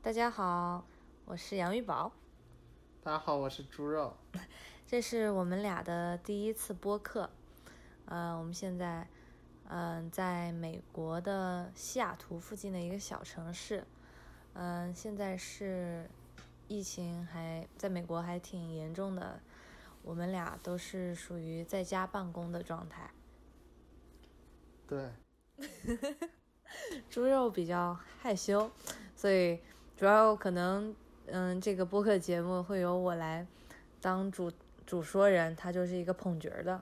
大家好，我是杨玉宝，大家好，我是猪肉。这是我们俩的第一次播客。呃，我们现在嗯、在美国的西雅图附近的一个小城市。嗯、现在是疫情还在美国还挺严重的，我们俩都是属于在家办公的状态。对，猪肉比较害羞，所以主要可能，嗯，这个播客节目会由我来当主主说人，他就是一个捧角儿的。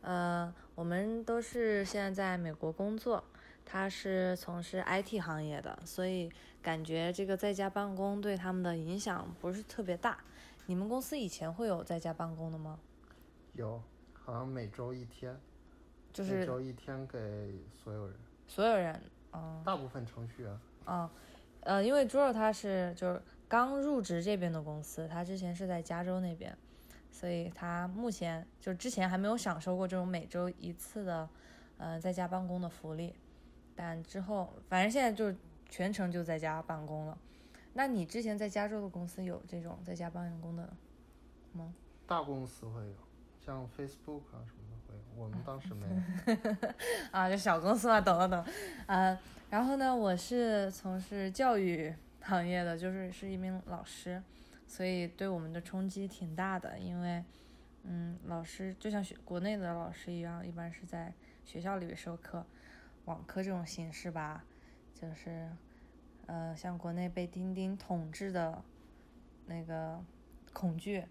呃，我们都是现在在美国工作，他是从事 IT 行业的，所以感觉这个在家办公对他们的影响不是特别大。你们公司以前会有在家办公的吗？有，好像每周一天，就是每周一天给所有人，所有人，嗯。大部分程序员。啊，呃，因为猪肉他是就是刚入职这边的公司，他之前是在加州那边，所以他目前就之前还没有享受过这种每周一次的，呃，在家办公的福利，但之后反正现在就是全程就在家办公了。那你之前在加州的公司有这种在家办公的吗？大公司会有，像 Facebook 啊什么的会有，我们当时没有。啊，就小公司嘛，懂了懂。呃，然后呢，我是从事教育行业的，就是是一名老师，所以对我们的冲击挺大的。因为，嗯，老师就像学国内的老师一样，一般是在学校里面授课，网课这种形式吧，就是，呃，像国内被钉钉统治的那个恐惧。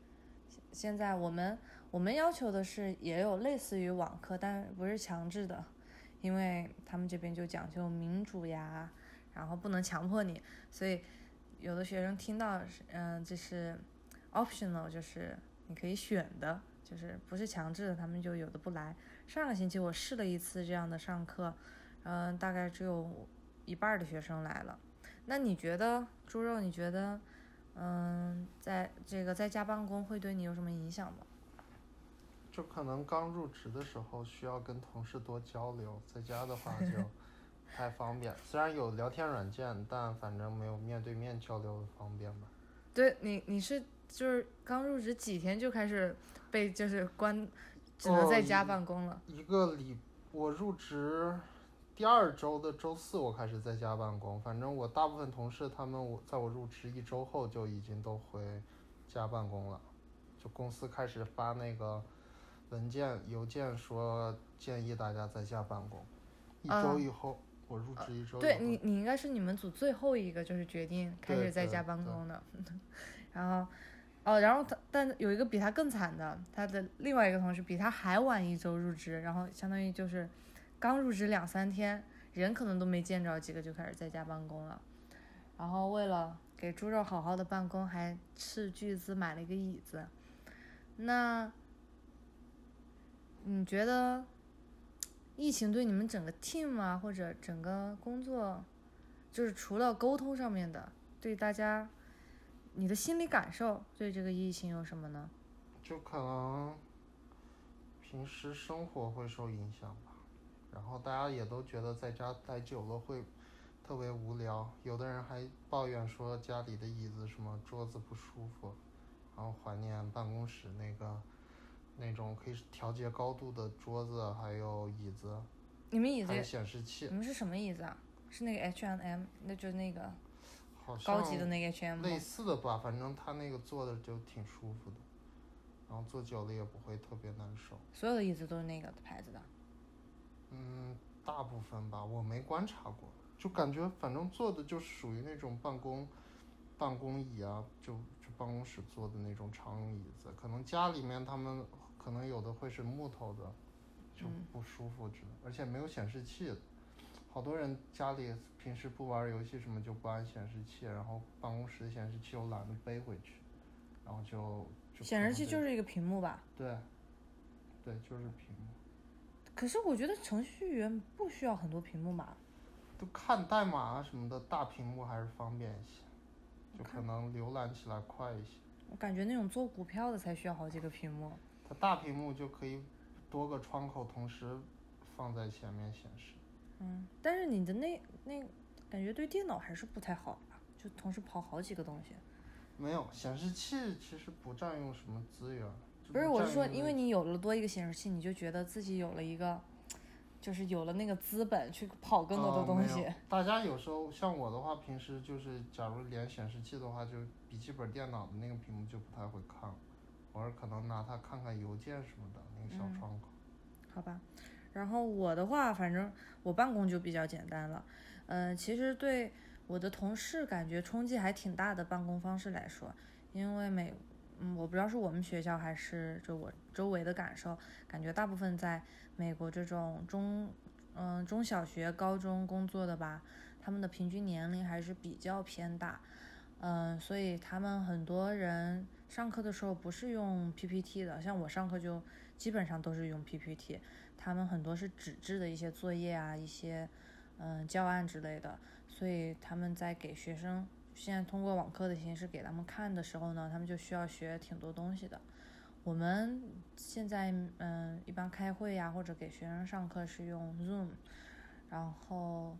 现在我们我们要求的是也有类似于网课，但不是强制的，因为他们这边就讲究民主呀，然后不能强迫你，所以有的学生听到是嗯、这是 optional，就是你可以选的，就是不是强制的，他们就有的不来。上个星期我试了一次这样的上课，嗯、大概只有一半的学生来了。那你觉得猪肉？你觉得？嗯，在这个在家办公会对你有什么影响吗？就可能刚入职的时候需要跟同事多交流，在家的话就不 太方便。虽然有聊天软件，但反正没有面对面交流的方便吧。对你，你是就是刚入职几天就开始被就是关，只能在家办公了。一个礼，我入职第二周的周四，我开始在家办公。反正我大部分同事他们我在我入职一周后就已经都回家办公了，就公司开始发那个文件邮件说建议大家在家办公。一周以后，我入职一周对你，你应该是你们组最后一个就是决定开始在家办公的，然后。哦，然后他，但有一个比他更惨的，他的另外一个同事比他还晚一周入职，然后相当于就是刚入职两三天，人可能都没见着几个就开始在家办公了。然后为了给猪肉好好的办公，还斥巨资买了一个椅子。那你觉得疫情对你们整个 team 啊，或者整个工作，就是除了沟通上面的，对大家你的心理感受对这个疫情有什么呢？就可能平时生活会受影响吧，然后大家也都觉得在家待久了会特别无聊，有的人还抱怨说家里的椅子什么桌子不舒服，然后怀念办公室那个那种可以调节高度的桌子，还有椅子，你们椅子还有显示器你，们是什么椅子啊？是那个 H&M，那就是那个好像高级的那个 H&M 类。似的吧，反正他那个坐的就挺舒服的，然后坐久了也不会特别难受。所有的椅子都是那个牌子的。嗯，大部分吧，我没观察过，就感觉反正坐的就属于那种办公办公椅啊，就就办公室坐的那种长椅子，可能家里面他们可能有的会是木头的，就不舒服之类，而且没有显示器。好多人家里平时不玩游戏什么就不安显示器，然后办公室的显示器又懒得背回去，然后就就显示器就是一个屏幕吧？对，对，就是屏幕。可是我觉得程序员不需要很多屏幕吧？就看代码啊什么的，大屏幕还是方便一些，就可能浏览起来快一些。我感觉那种做股票的才需要好几个屏幕。它大屏幕就可以多个窗口同时放在前面显示。嗯，但是你的那那感觉对电脑还是不太好吧？就同时跑好几个东西。没有显示器其实不占用什么资源。不是，我是说，因为你有了多一个显示器，你就觉得自己有了一个，就是有了那个资本去跑更多的东西。大家有时候像我的话，平时就是假如连显示器的话，就笔记本电脑的那个屏幕就不太会看，可能拿它看看邮件什么的那个小嗯窗口。好吧，然后我的话，反正我办公就比较简单了。嗯、其实对我的同事感觉冲击还挺大的，办公方式来说，因为美，嗯，我不知道是我们学校还是就我周围的感受，感觉大部分在美国这种中，嗯、中小学、高中工作的吧，他们的平均年龄还是比较偏大。嗯，所以他们很多人上课的时候不是用 PPT 的，像我上课就基本上都是用 PPT，他们很多是纸质的一些作业啊，一些嗯教案之类的，所以他们在给学生现在通过网课的形式给他们看的时候呢，他们就需要学挺多东西的。我们现在嗯一般开会呀、或者给学生上课是用 Zoom，然后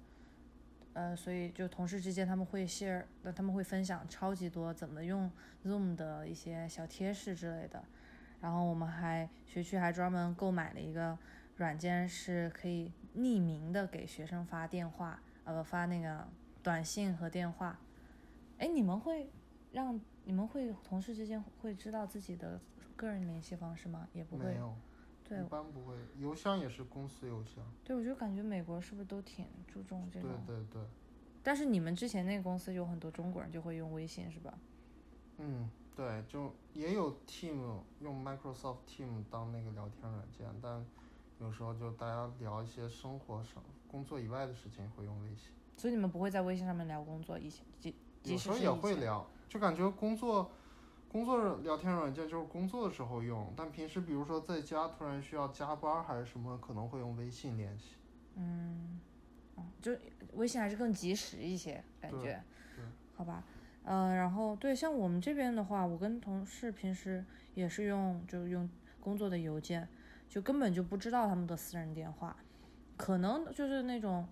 呃所以就同事之间他们会 share，呃他们会分享超级多怎么用 Zoom 的一些小贴士之类的。然后我们还学区还专门购买了一个软件，是可以匿名的给学生发电话，呃，发那个短信和电话。哎，你们会让你们会同事之间会知道自己的个人联系方式吗？也不会。没有，对一般不会。邮箱也是公司邮箱。对，我就感觉美国是不是都挺注重这对种？对对，但是你们之前那个公司有很多中国人就会用微信是吧？嗯，对，就也有 Team 用 Microsoft Team 当那个聊天软件，但有时候就大家聊一些生活上、工作以外的事情会用微信。所以你们不会在微信上面聊工作，以前即即有时候也会聊，就感觉工作工作聊天软件就是工作的时候用，但平时比如说在家突然需要加班还是什么，可能会用微信联系。嗯，哦，就微信还是更及时一些，感觉。对，好吧，呃，然后对，像我们这边的话，我跟同事平时也是用，就是用工作的邮件，就根本就不知道他们的私人电话，可能就是那种，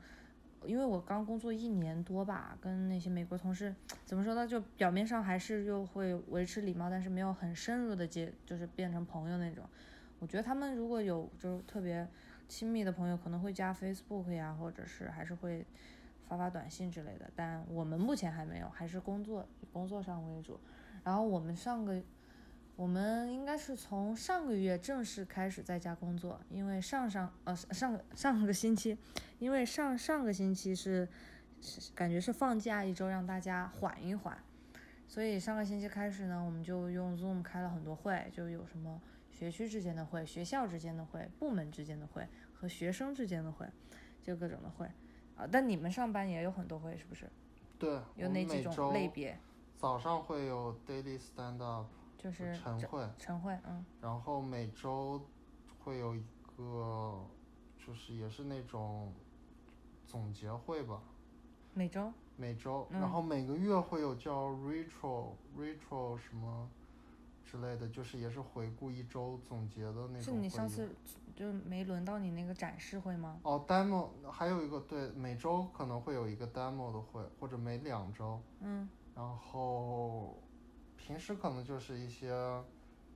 因为我刚工作一年多吧，跟那些美国同事怎么说呢，就表面上还是又会维持礼貌，但是没有很深入的接，就是变成朋友那种。我觉得他们如果有就是特别亲密的朋友，可能会加 Facebook 呀，或者是还是会发发短信之类的。但我们目前还没有，还是工作以工作上为主。然后我们上个，我们应该是从上个月正式开始在家工作，因为上上呃上上个星期，因为上上个星期是是感觉是放假一周，让大家缓一缓。所以上个星期开始呢，我们就用 Zoom 开了很多会，就有什么学区之间的会、学校之间的会、部门之间的会和学生之间的会，就各种的会啊。但你们上班也有很多会，是不是？对，有哪几种类别？早上会有 daily stand up 就是晨会，晨会，嗯然后每周会有一个，就是也是那种总结会吧，每周？每周，嗯。然后每个月会有叫 retro retro 什么之类的，就是也是回顾一周总结的那种是你上次就没轮到你那个展示会吗？哦，demo 还有一个对，每周可能会有一个 demo 的会，或者每两周，嗯。然后平时可能就是一些，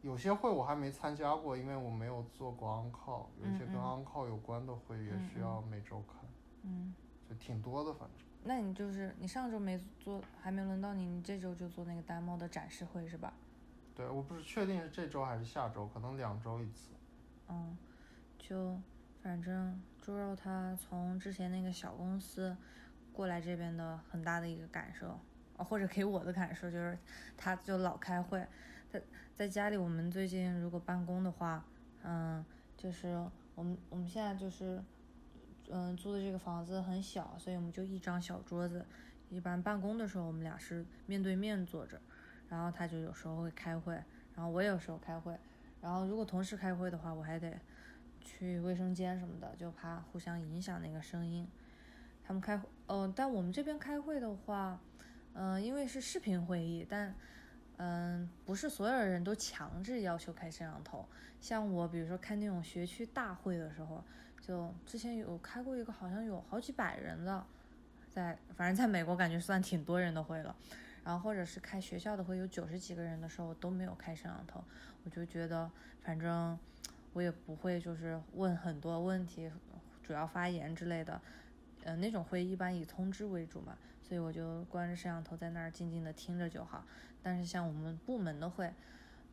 有些会我还没参加过，因为我没有做过 on call，有一些跟嗯。嗯 on call 有关的会也嗯需要每周开，嗯，就挺多的，反正。那你就是你上周没做，还没轮到你，你这周就做那个 demo 的展示会是吧？对，我不是确定是这周还是下周，可能两周一次。嗯，就反正猪肉他从之前那个小公司过来这边的很大的一个感受，啊，或者给我的感受就是，他就老开会。他在家里，我们最近如果办公的话，嗯，就是我们我们现在就是，嗯，租的这个房子很小，所以我们就一张小桌子。一般办公的时候，我们俩是面对面坐着，然后他就有时候会开会，然后我有时候开会。然后如果同时开会的话，我还得去卫生间什么的，就怕互相影响那个声音。他们开会，呃，但我们这边开会的话，嗯、因为是视频会议，但嗯、不是所有人都强制要求开摄像头。像我，比如说开那种学区大会的时候，就之前有开过一个好像有好几百人的，在反正在美国感觉算挺多人的会了。然后或者是开学校的会有九十几个人的时候都没有开摄像头，我就觉得反正我也不会就是问很多问题，主要发言之类的。呃，那种会一般以通知为主嘛，所以我就关着摄像头在那儿静静的听着就好。但是像我们部门的会，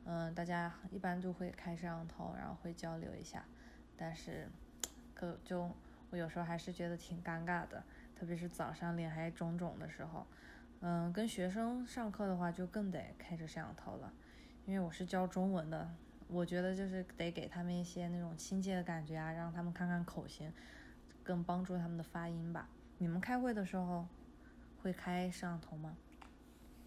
嗯、大家一般就会开摄像头，然后会交流一下。但是，可就我有时候还是觉得挺尴尬的，特别是早上脸还肿肿的时候。嗯，跟学生上课的话就更得开着摄像头了，因为我是教中文的，我觉得就是得给他们一些那种亲切的感觉啊，让他们看看口型，更帮助他们的发音吧。你们开会的时候会开摄像头吗？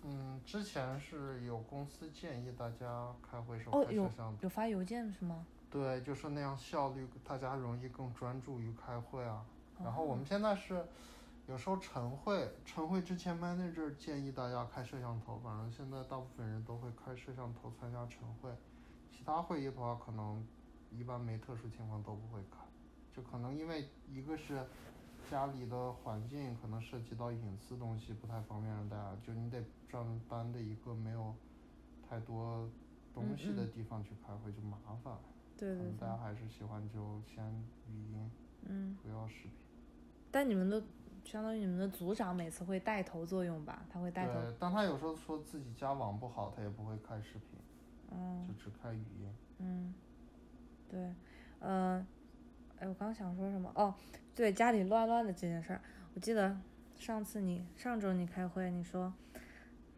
嗯，之前是有公司建议大家开会时候哦，有开摄像头，有发邮件是吗？对，就是那样效率，大家容易更专注于开会啊。然后我哦们现在是有时候晨会，晨会之前 manager 建议大家开摄像头，反正现在大部分人都会开摄像头参加晨会。其他会议的话，可能一般没特殊情况都不会开，就可能因为一个是家里的环境可能涉及到隐私东西，不太方便让大家，就你得专门搬的一个没有太多东西的地方去开会，就麻烦。对对对大，家还是喜欢就先语音，嗯，不要视频。但你们的相当于你们的组长每次会带头作用吧？他会带头，对，但他有时候说自己家网不好，他也不会开视频，嗯就只开语音。嗯，对，嗯、哎，我刚想说什么？哦，对，家里乱乱的这件事儿，我记得上次你上周你开会，你说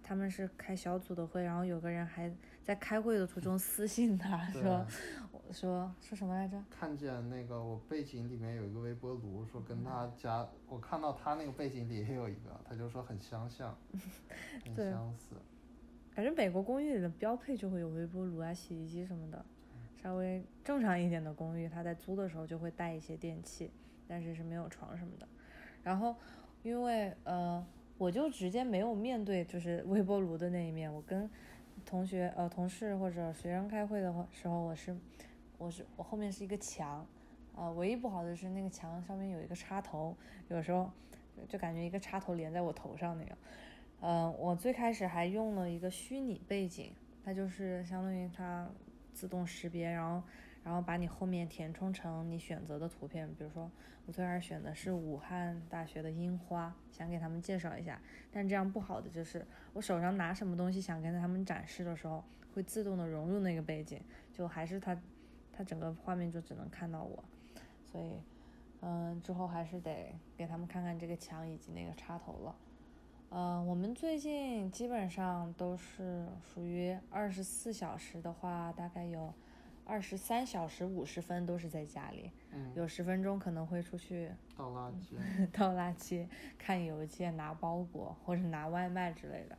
他们是开小组的会，然后有个人还在开会的途中私信他说，我说说什么来着？看见那个我背景里面有一个微波炉，说跟他家，我看到他那个背景里也有一个，他就说很相像，很对相似。反正美国公寓里的标配就会有微波炉啊、洗衣机什么的，稍微正常一点的公寓，他在租的时候就会带一些电器，但是是没有床什么的。然后因为呃，我就直接没有面对就是微波炉的那一面，我跟同学呃同事或者学生开会的话时候，我是我是我后面是一个墙，呃，唯一不好的是那个墙上面有一个插头，有时候就感觉一个插头连在我头上那样。嗯、我最开始还用了一个虚拟背景，它就是相当于它自动识别，然后然后把你后面填充成你选择的图片。比如说，我最开始选的是武汉大学的樱花，想给他们介绍一下。但这样不好的就是，我手上拿什么东西想跟他们展示的时候，会自动的融入那个背景，就还是它它整个画面就只能看到我。所以，嗯，之后还是得给他们看看这个墙以及那个插头了。呃，我们最近基本上都是属于二十四小时的话，大概有二十三小时五十分都是在家里，嗯，有十分钟可能会出去倒垃圾。倒垃圾、看邮件、拿包裹或者拿外卖之类的。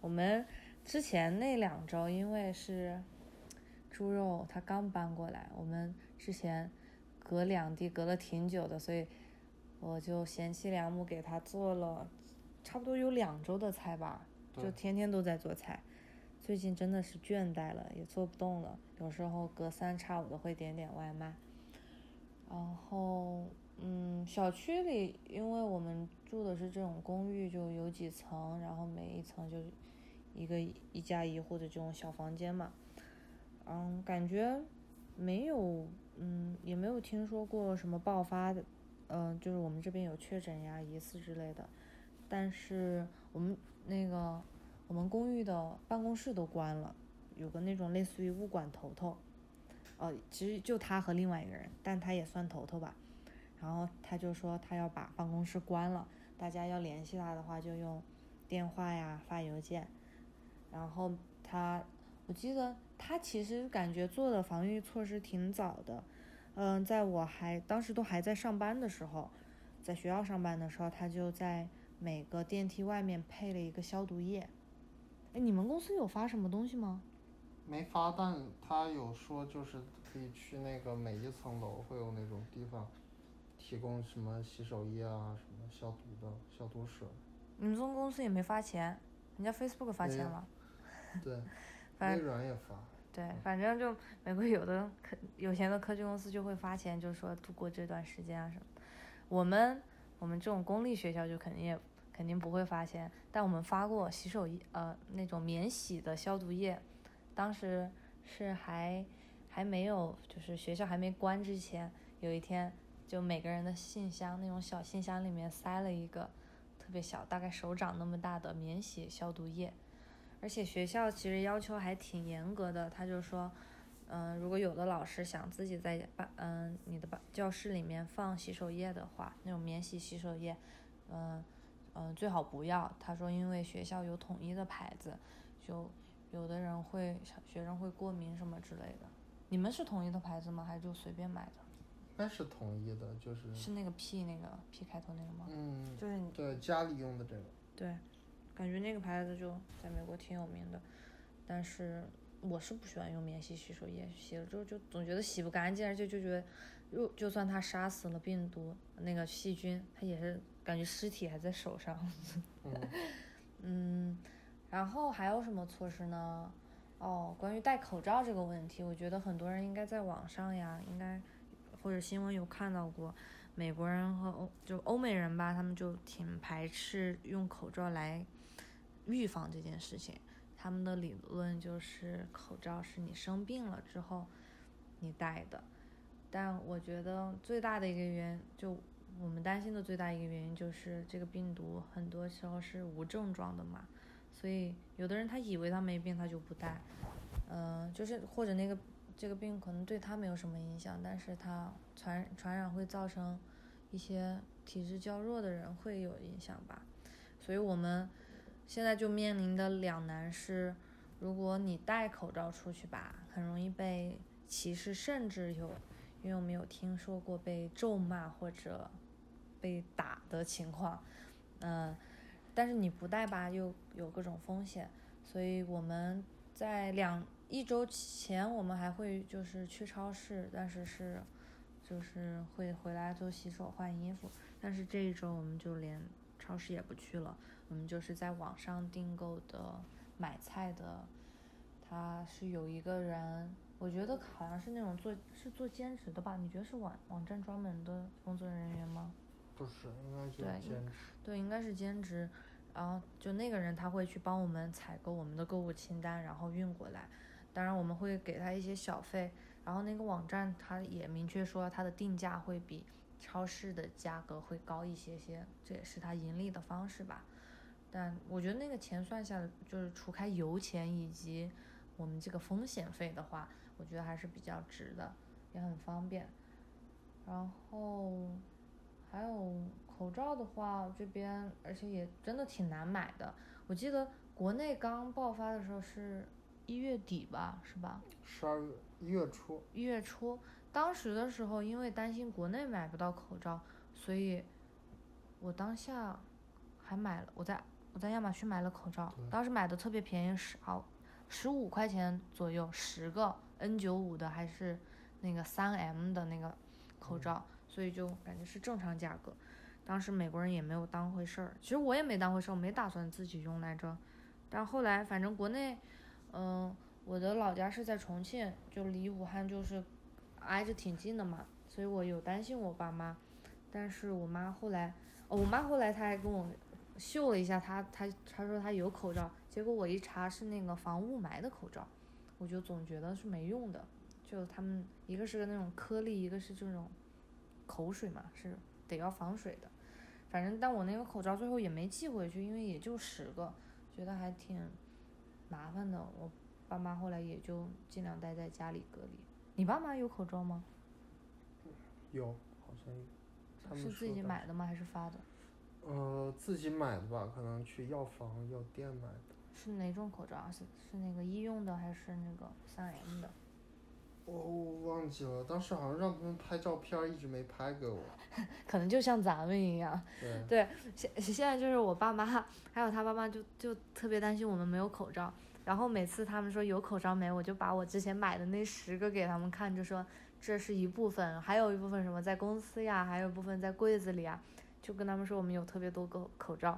我们之前那两周因为是猪肉，他刚搬过来，我们之前隔两地隔了挺久的，所以我就贤妻良母给他做了差不多有两周的菜吧，就天天都在做菜。最近真的是倦怠了，也做不动了，有时候隔三差五的会点点外卖。然后，嗯，小区里，因为我们住的是这种公寓，就有几层，然后每一层就一个一家一户的这种小房间嘛。嗯，感觉没有，嗯，也没有听说过什么爆发的，嗯、就是我们这边有确诊呀、疑似之类的。但是我们那个我们公寓的办公室都关了，有个那种类似于物管头头，呃，其实就他和另外一个人，但他也算头头吧。然后他就说他要把办公室关了，大家要联系他的话就用电话呀、发邮件。然后他，我记得他其实感觉做的防御措施挺早的，嗯，在我还当时都还在上班的时候，在学校上班的时候，他就在每个电梯外面配了一个消毒液。哎，你们公司有发什么东西吗？没发，但他有说就是可以去那个每一层楼会有那种地方提供什么洗手液啊，什么消毒的消毒水。你们中公司也没发钱，人家 Facebook 发钱了。对，反微软也发。对，反正就美国有的科有钱的科技公司就会发钱，就说度过这段时间啊什么。我们我们这种公立学校就肯定也肯定不会发钱，但我们发过洗手液，呃，那种免洗的消毒液，当时是还还没有，就是学校还没关之前，有一天就每个人的信箱那种小信箱里面塞了一个特别小，大概手掌那么大的免洗消毒液，而且学校其实要求还挺严格的，他就说。嗯，如果有的老师想自己在班，嗯，你的班教室里面放洗手液的话，那种免洗洗手液，嗯，嗯，最好不要。他说，因为学校有统一的牌子，就有的人会学生会过敏什么之类的。你们是统一的牌子吗？还是就随便买的？那是统一的，就是是那个 P 那个 P 开头那个吗？嗯，就是你对家里用的这个。对，感觉那个牌子就在美国挺有名的，但是。我是不喜欢用免洗洗手液洗了之后就总觉得洗不干净，而且就觉得，就就算它杀死了病毒那个细菌，它也是感觉尸体还在手上。嗯，然后还有什么措施呢？哦，关于戴口罩这个问题，我觉得很多人应该在网上呀，应该或者新闻有看到过，美国人和欧就欧美人吧，他们就挺排斥用口罩来预防这件事情。他们的理论就是口罩是你生病了之后你戴的，但我觉得最大的一个原因，就我们担心的最大一个原因就是这个病毒很多时候是无症状的嘛，所以有的人他以为他没病他就不戴，嗯，就是或者那个这个病可能对他没有什么影响，但是他传传染会造成一些体质较弱的人会有影响吧，所以我们。现在就面临的两难是，如果你戴口罩出去吧，很容易被歧视，甚至有，因为我们有听说过被咒骂或者被打的情况，嗯，但是你不戴吧，又有各种风险，所以我们在两一周前，我们还会就是去超市，但是是，就是会回来做洗手换衣服，但是这一周我们就连超市也不去了。我们就是在网上订购的买菜的，他是有一个人，我觉得好像是那种做是做兼职的吧？你觉得是网网站专门的工作人员吗？不是，应该就是兼职。对，应该是兼职。然后就那个人他会去帮我们采购我们的购物清单，然后运过来。当然我们会给他一些小费。然后那个网站他也明确说他的定价会比超市的价格会高一些些，这也是他盈利的方式吧。但我觉得那个钱算下来，就是除开油钱以及我们这个风险费的话，我觉得还是比较值的，也很方便。然后还有口罩的话，这边而且也真的挺难买的。我记得国内刚爆发的时候是一月底吧，是吧？十二月一月初。一月初，当时的时候因为担心国内买不到口罩，所以我当下还买了，我在。我在亚马逊买了口罩，当时买的特别便宜，十好十五块钱左右，十个 N 九五的还是那个三 M 的那个口罩，所以就感觉是正常价格。当时美国人也没有当回事儿，其实我也没当回事儿，我没打算自己用来着。但后来反正国内，嗯，我的老家是在重庆，就离武汉就是挨着挺近的嘛，所以我有担心我爸妈。但是我妈后来，我妈后来她还跟我。秀了一下他，他他说他有口罩，结果我一查是那个防雾霾的口罩，我就总觉得是没用的。就他们一个是那种颗粒，一个是这种口水嘛，是得要防水的。反正但我那个口罩最后也没寄回去，因为也就十个，觉得还挺麻烦的。我爸妈后来也就尽量待在家里隔离。你爸妈有口罩吗？有，好像有。是自己买的吗？还是发的？呃，自己买的吧，可能去药房、药店买的。是哪种口罩？是是那个医用的还是那个三 M 的？我忘记了，当时好像让他们拍照片，一直没拍给我。可能就像咱们一样。对。对，现现在就是我爸妈还有他爸妈就就特别担心我们没有口罩，然后每次他们说有口罩没，我就把我之前买的那十个给他们看，就说这是一部分，还有一部分什么在公司呀，还有一部分在柜子里啊。就跟他们说我们有特别多个口罩，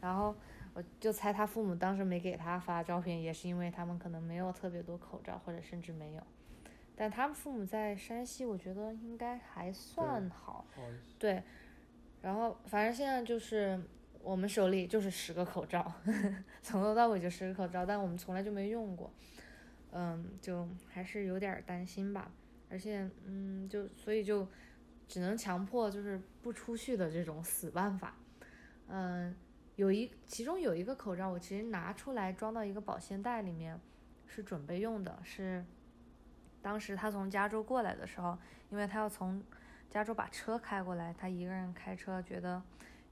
然后我就猜他父母当时没给他发照片，也是因为他们可能没有特别多口罩，或者甚至没有。但他们父母在山西，我觉得应该还算好。对。然后反正现在就是我们手里就是十个口罩，从头到尾就十个口罩，但我们从来就没用过，嗯，就还是有点儿担心吧。而且，嗯，就所以就只能强迫就是不出去的这种死办法。嗯，有一其中有一个口罩，我其实拿出来装到一个保鲜袋里面，是准备用的，是当时他从加州过来的时候，因为他要从加州把车开过来，他一个人开车，觉得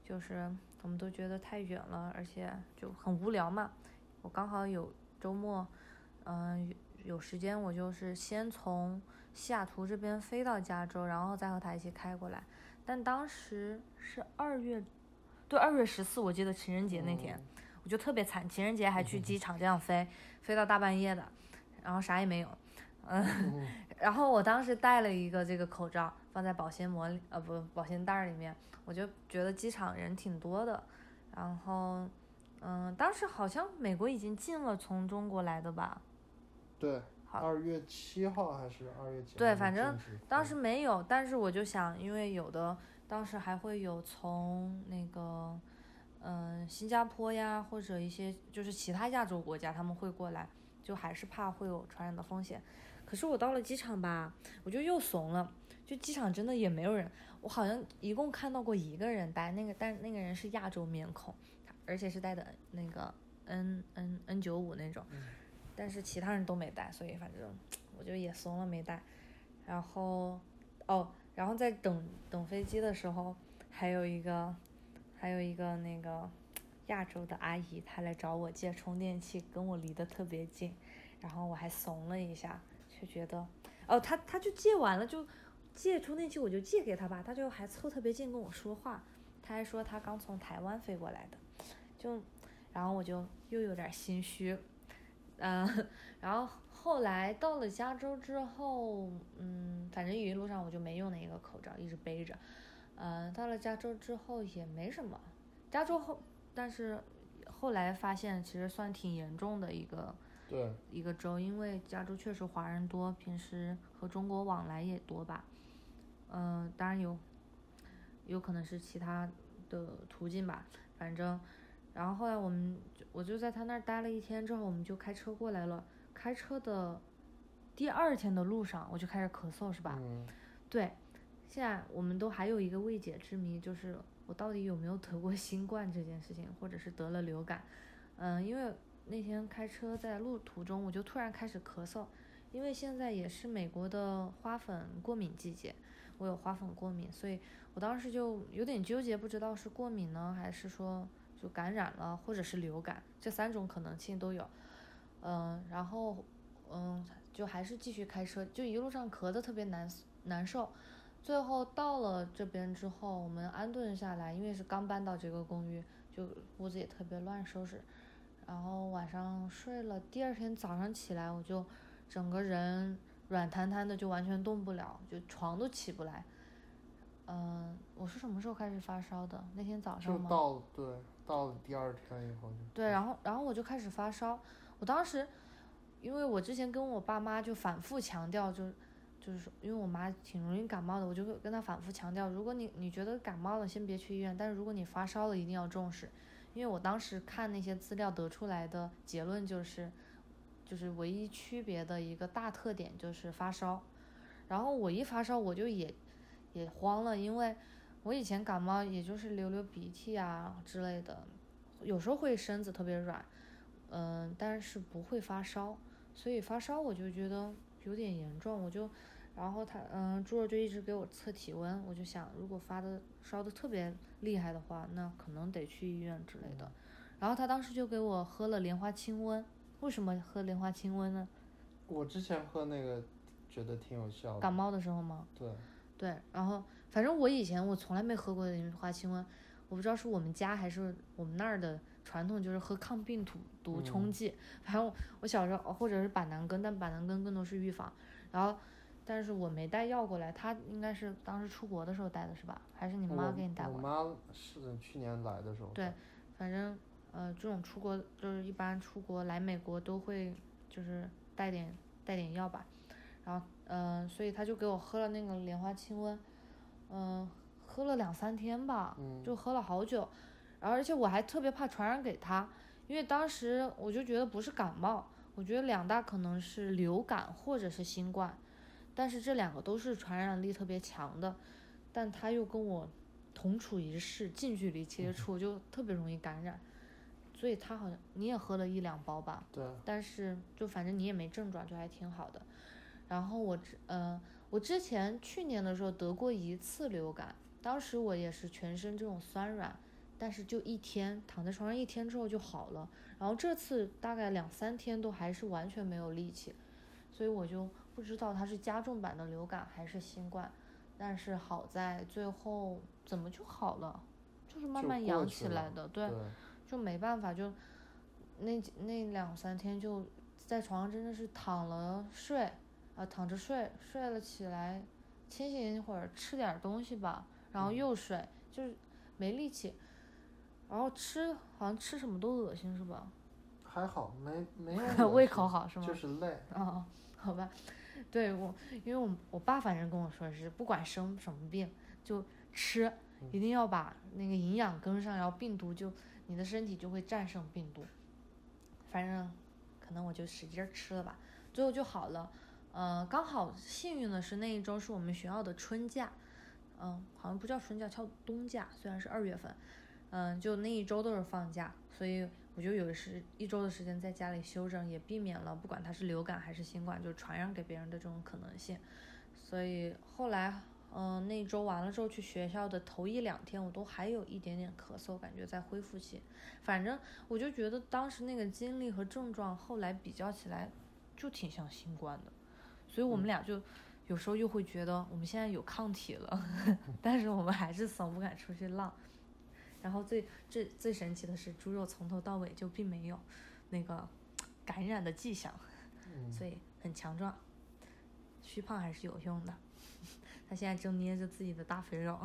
就是我们都觉得太远了，而且就很无聊嘛。我刚好有周末，嗯、有时间，我就是先从西雅图这边飞到加州，然后再和他一起开过来。但当时是二月，对，二月十四，我记得情人节那天，我就特别惨，情人节还去机场这样飞，飞到大半夜的，然后啥也没有，嗯，嗯。然后我当时带了一个这个口罩放在保鲜膜里，呃不保鲜袋里面，我就觉得机场人挺多的，然后嗯，当时好像美国已经禁了从中国来的吧，对，好二月七号还是二月几号？对反正当时时没有，但是我就想，因为有的当时还会有从那个，嗯、新加坡呀，或者一些就是其他亚洲国家他们会过来，就还是怕会有传染的风险。可是我到了机场吧，我就又怂了，就机场真的也没有人，我好像一共看到过一个人戴那个，但那个人是亚洲面孔，而且是戴的那个 N N N 九五那种，但是其他人都没带，所以反正我就也怂了没带。然后哦，然后在等等飞机的时候，还有一个还有一个那个亚洲的阿姨，她来找我借充电器，跟我离得特别近，然后我还怂了一下，就觉得哦，她她就借完了就借充电器，我就借给她吧，她就还凑特别近跟我说话，她还说她刚从台湾飞过来的，就然后我就又有点心虚，嗯、然后后来到了加州之后，嗯，反正一路上我就没用那个口罩，一直背着。嗯、到了加州之后也没什么，加州后，但是后来发现其实算挺严重的一个对，一个州，因为加州确实华人多，平时和中国往来也多吧。嗯、当然有，有可能是其他的途径吧，反正，然后后来我们就我就在他那儿待了一天之后，我们就开车过来了。开车的第二天的路上，我就开始咳嗽，是吧？嗯，对，现在我们都还有一个未解之谜，就是我到底有没有得过新冠这件事情，或者是得了流感。嗯，因为那天开车在路途中，我就突然开始咳嗽，因为现在也是美国的花粉过敏季节，我有花粉过敏，所以我当时就有点纠结，不知道是过敏呢，还是说就感染了，或者是流感，这三种可能性都有。嗯，然后嗯，就还是继续开车，就一路上咳得特别难难受。最后到了这边之后，我们安顿下来，因为是刚搬到这个公寓，就屋子也特别乱收拾。然后晚上睡了，第二天早上起来，我就整个人软瘫瘫的，就完全动不了，就床都起不来。嗯，我是什么时候开始发烧的？那天早上吗？到对到了第二天以后就对，然后然后我就开始发烧，我当时，因为我之前跟我爸妈就反复强调，就是就是说，因为我妈挺容易感冒的，我就会跟她反复强调，如果你你觉得感冒了，先别去医院，但是如果你发烧了，一定要重视，因为我当时看那些资料得出来的结论就是，就是唯一区别的一个大特点就是发烧，然后我一发烧我就也也慌了，因为我以前感冒也就是流流鼻涕啊之类的，有时候会身子特别软，嗯、但是不会发烧，所以发烧我就觉得有点严重，我就，然后他，嗯、猪肉就一直给我测体温，我就想如果发的烧的特别厉害的话，那可能得去医院之类的，然后他当时就给我喝了莲花清瘟，为什么喝莲花清瘟呢？我之前喝那个觉得挺有效的，感冒的时候吗？对，对，然后反正我以前我从来没喝过莲花清瘟，我不知道是我们家还是我们那儿的传统，就是喝抗病毒毒冲剂。反正我我小时候或者是板蓝根，但板蓝根更多是预防。然后，但是我没带药过来，他应该是当时出国的时候带的是吧？还是你妈给你带过来？我妈是去年来的时候对，反正呃，这种出国就是一般出国来美国都会就是带点带点药吧，然后嗯、呃所以他就给我喝了那个莲花清瘟，嗯、喝了两三天吧，嗯就喝了好久，然后而且我还特别怕传染给他，因为当时我就觉得不是感冒，我觉得两大可能是流感或者是新冠，但是这两个都是传染力特别强的，但他又跟我同处一室，近距离接触，就特别容易感染，所以他好像你也喝了一两包吧，对，但是就反正你也没症状，就还挺好的。然后我之呃，我之前去年的时候得过一次流感，当时我也是全身这种酸软，但是就一天躺在床上一天之后就好了。然后这次大概两三天都还是完全没有力气，所以我就不知道它是加重版的流感还是新冠。但是好在最后怎么就好了，就是慢慢养起来的，对。对，就没办法，就那那两三天就在床上真的是躺了睡，啊、躺着睡，睡了起来，清醒一会儿，吃点东西吧，然后嗯又睡，就是没力气，然后吃好像吃什么都恶心是吧？还好没没有 胃口好是吗？就是累，哦，好吧，对我，因为我我爸反正跟我说是，不管生什么病就吃，一定要把那个营养跟上，然后病毒就你的身体就会战胜病毒。反正可能我就使劲儿吃了吧，最后就好了。呃，刚好幸运的是那一周是我们学校的春假，嗯、好像不叫春假，叫冬假，虽然是二月份，嗯、就那一周都是放假，所以我就有时一周的时间在家里休整，也避免了不管它是流感还是新冠，就传染给别人的这种可能性。所以后来，嗯、那一周完了之后去学校的头一两天，我都还有一点点咳嗽，感觉在恢复期。反正我就觉得当时那个经历和症状，后来比较起来，就挺像新冠的。所以我们俩就有时候又会觉得我们现在有抗体了，但是我们还是怂，不敢出去浪。然后最最最神奇的是，猪肉从头到尾就并没有那个感染的迹象，嗯，所以很强壮。虚胖还是有用的。他现在正捏着自己的大肥肉。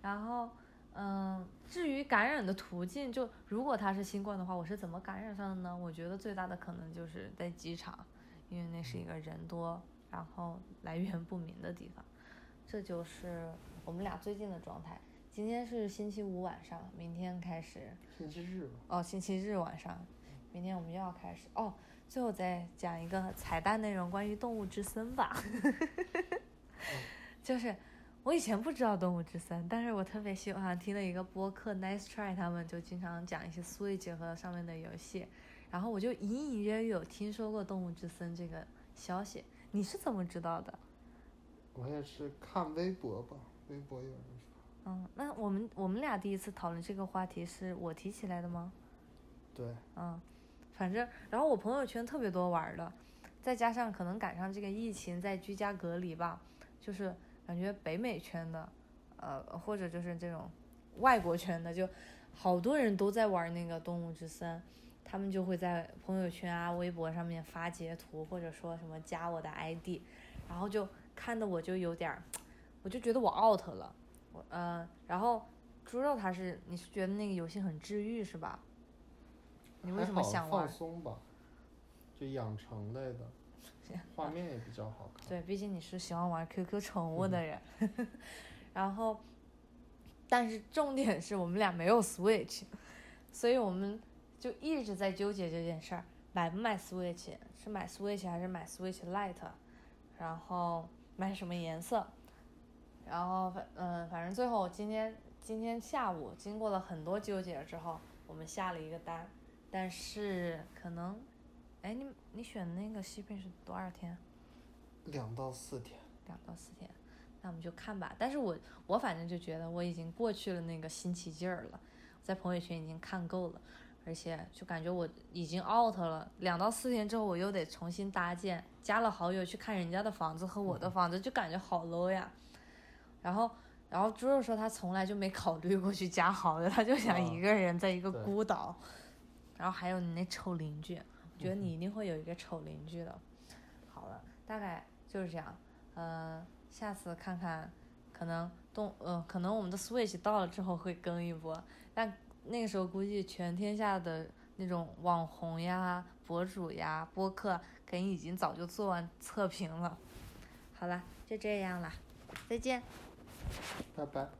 然后，嗯，至于感染的途径，就如果他是新冠的话，我是怎么感染上的呢？我觉得最大的可能就是在机场，因为那是一个人多，然后 来源不明的地方。这就是我们俩最近的状态。今天是星期五晚上，明天开始星期日吧，哦，星期日晚上，明天我们又要开始哦。最后再讲一个彩蛋内容，关于动物之森吧。就是我以前不知道动物之森，但是我特别喜欢听了一个播客 Nice Try，他们就经常讲一些 Switch 和上面的游戏，然后我就隐隐约约有听说过动物之森这个消息。你是怎么知道的？我也是看微博吧，微博有人说，嗯，那我们我们俩第一次讨论这个话题是我提起来的吗？对，嗯，反正然后我朋友圈特别多玩儿的，再加上可能赶上这个疫情，在居家隔离吧，就是感觉北美圈的，呃，或者就是这种外国圈的，就好多人都在玩那个动物之森，他们就会在朋友圈啊、微博上面发截图，或者说什么加我的 ID，然后就看的我就有点儿，我就觉得我 out 了，我呃，然后猪肉他是你是觉得那个游戏很治愈是吧？你为什么想玩放？松吧，就养成类的，画面也比较好看。对，毕竟你是喜欢玩 QQ 宠物的人，然后，但是重点是我们俩没有 Switch，所以我们就一直在纠结这件事儿，买不买 Switch，是买 Switch 还是买 Switch Lite，然后买什么颜色，然后反嗯，反正最后今天今天下午经过了很多纠结之后，我们下了一个单，但是可能，哎，你你选那个西配是多少天？两到四天，两到四天，那我们就看吧。但是我我反正就觉得我已经过去了那个新奇劲儿了，在朋友圈已经看够了，而且就感觉我已经 out 了。两到四天之后，我又得重新搭建，加了好友去看人家的房子和我的房子，就感觉好 low 呀。然后，然后猪肉说他从来就没考虑过去加好友，他就想啊一个人在一个孤岛。然后还有你那丑邻居，我觉得你一定会有一个丑邻居的。好了，大概就是这样。呃，下次看看，可能动呃，可能我们的 Switch 到了之后会更一波，但那个时候估计全天下的那种网红呀、博主呀、播客，肯定已经早就做完测评了。好了，就这样了，再见。拜拜。